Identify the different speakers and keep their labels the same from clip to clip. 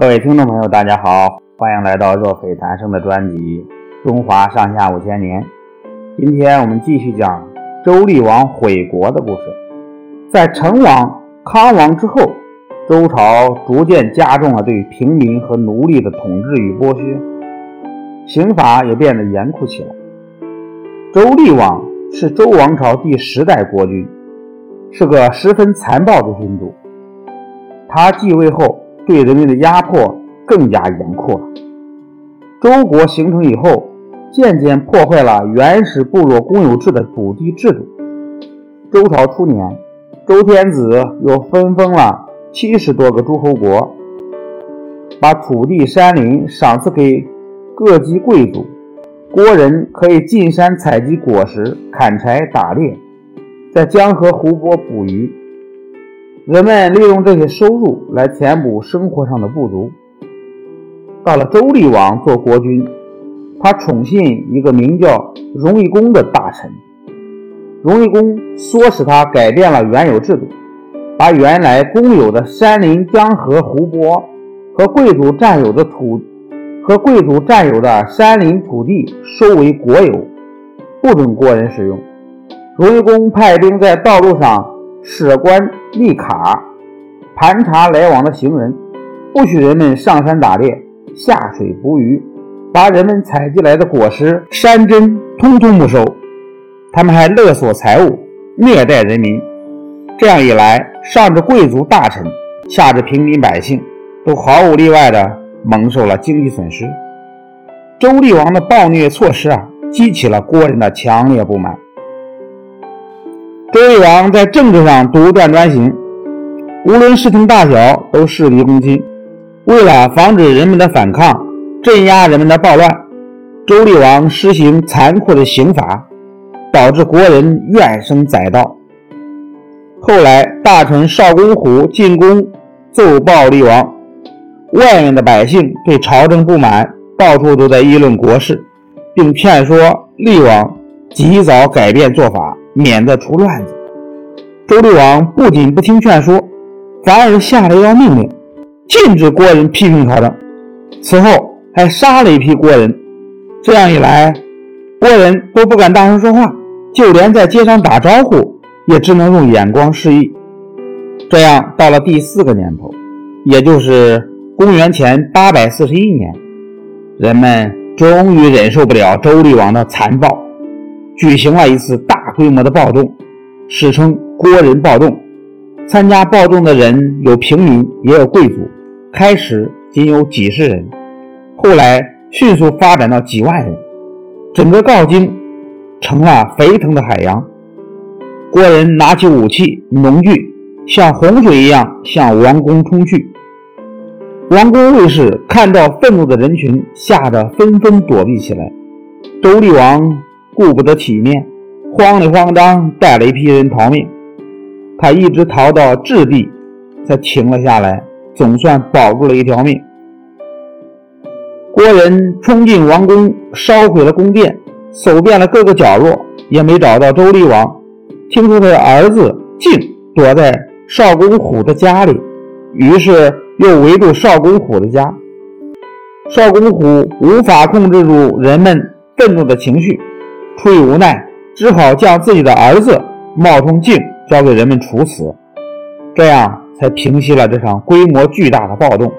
Speaker 1: 各位听众朋友，大家好，欢迎来到若非谈生的专辑《中华上下五千年》。今天我们继续讲周厉王毁国的故事。在成王、康王之后，周朝逐渐加重了对平民和奴隶的统治与剥削，刑罚也变得严酷起来。周厉王是周王朝第十代国君，是个十分残暴的君主。他继位后。对人民的压迫更加严酷了。周国形成以后，渐渐破坏了原始部落公有制的土地制度。周朝初年，周天子又分封了七十多个诸侯国，把土地山林赏赐给各级贵族，国人可以进山采集果实、砍柴、打猎，在江河湖泊捕鱼。人们利用这些收入来填补生活上的不足。到了周厉王做国君，他宠信一个名叫荣夷公的大臣。荣夷公唆使他改变了原有制度，把原来公有的山林、江河、湖泊和贵族占有的土和贵族占有的山林土地收为国有，不准国人使用。荣夷公派兵在道路上。设官立卡，盘查来往的行人，不许人们上山打猎、下水捕鱼，把人们采集来的果实、山珍通通没收。他们还勒索财物，虐待人民。这样一来，上至贵族大臣，下至平民百姓，都毫无例外地蒙受了经济损失。周厉王的暴虐措施啊，激起了国人的强烈不满。周厉王在政治上独断专行，无论事情大小都事必躬亲。为了防止人们的反抗，镇压人们的暴乱，周厉王实行残酷的刑罚，导致国人怨声载道。后来，大臣邵公虎进宫奏报厉王，外面的百姓对朝政不满，到处都在议论国事，并劝说厉王及早改变做法。免得出乱子。周厉王不仅不听劝说，反而下了一道命令，禁止国人批评朝政。此后还杀了一批国人。这样一来，国人都不敢大声说话，就连在街上打招呼，也只能用眼光示意。这样，到了第四个年头，也就是公元前八百四十一年，人们终于忍受不了周厉王的残暴。举行了一次大规模的暴动，史称“郭人暴动”。参加暴动的人有平民，也有贵族。开始仅有几十人，后来迅速发展到几万人，整个镐京成了沸腾的海洋。国人拿起武器、农具，像洪水一样向王宫冲去。王宫卫士看到愤怒的人群，吓得纷纷躲避起来。周厉王。顾不得体面，慌里慌张带了一批人逃命。他一直逃到质地，才停了下来，总算保住了一条命。国人冲进王宫，烧毁了宫殿，搜遍了各个角落，也没找到周厉王。听说他的儿子竟躲在少公虎的家里，于是又围住少公虎的家。少公虎无法控制住人们愤怒的情绪。出于无奈，只好将自己的儿子冒充镜交给人们处死，这样才平息了这场规模巨大的暴动。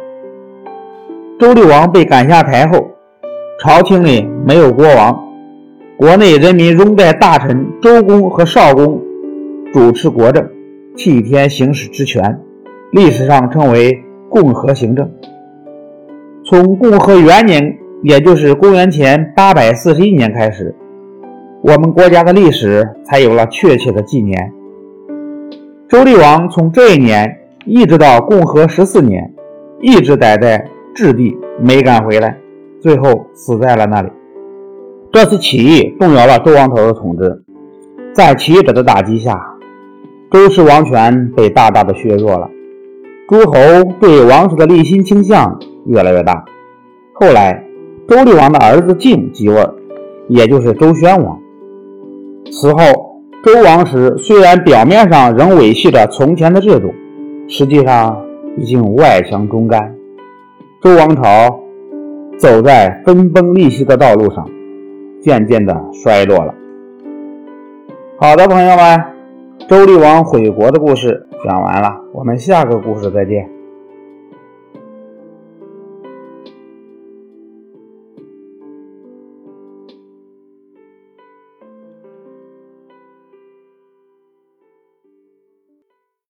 Speaker 1: 周厉王被赶下台后，朝廷里没有国王，国内人民拥戴大臣周公和少公主持国政，替天行使职权，历史上称为共和行政。从共和元年，也就是公元前八百四十一年开始。我们国家的历史才有了确切的纪年。周厉王从这一年一直到共和十四年，一直待在质地，没敢回来，最后死在了那里。这次起义动摇了周王朝的统治，在起义者的打击下，周氏王权被大大的削弱了，诸侯对王室的立心倾向越来越大。后来，周厉王的儿子晋继位，也就是周宣王。此后，周王室虽然表面上仍维系着从前的制度，实际上已经外强中干。周王朝走在分崩离析的道路上，渐渐的衰落了。好的，朋友们，周厉王毁国的故事讲完了，我们下个故事再见。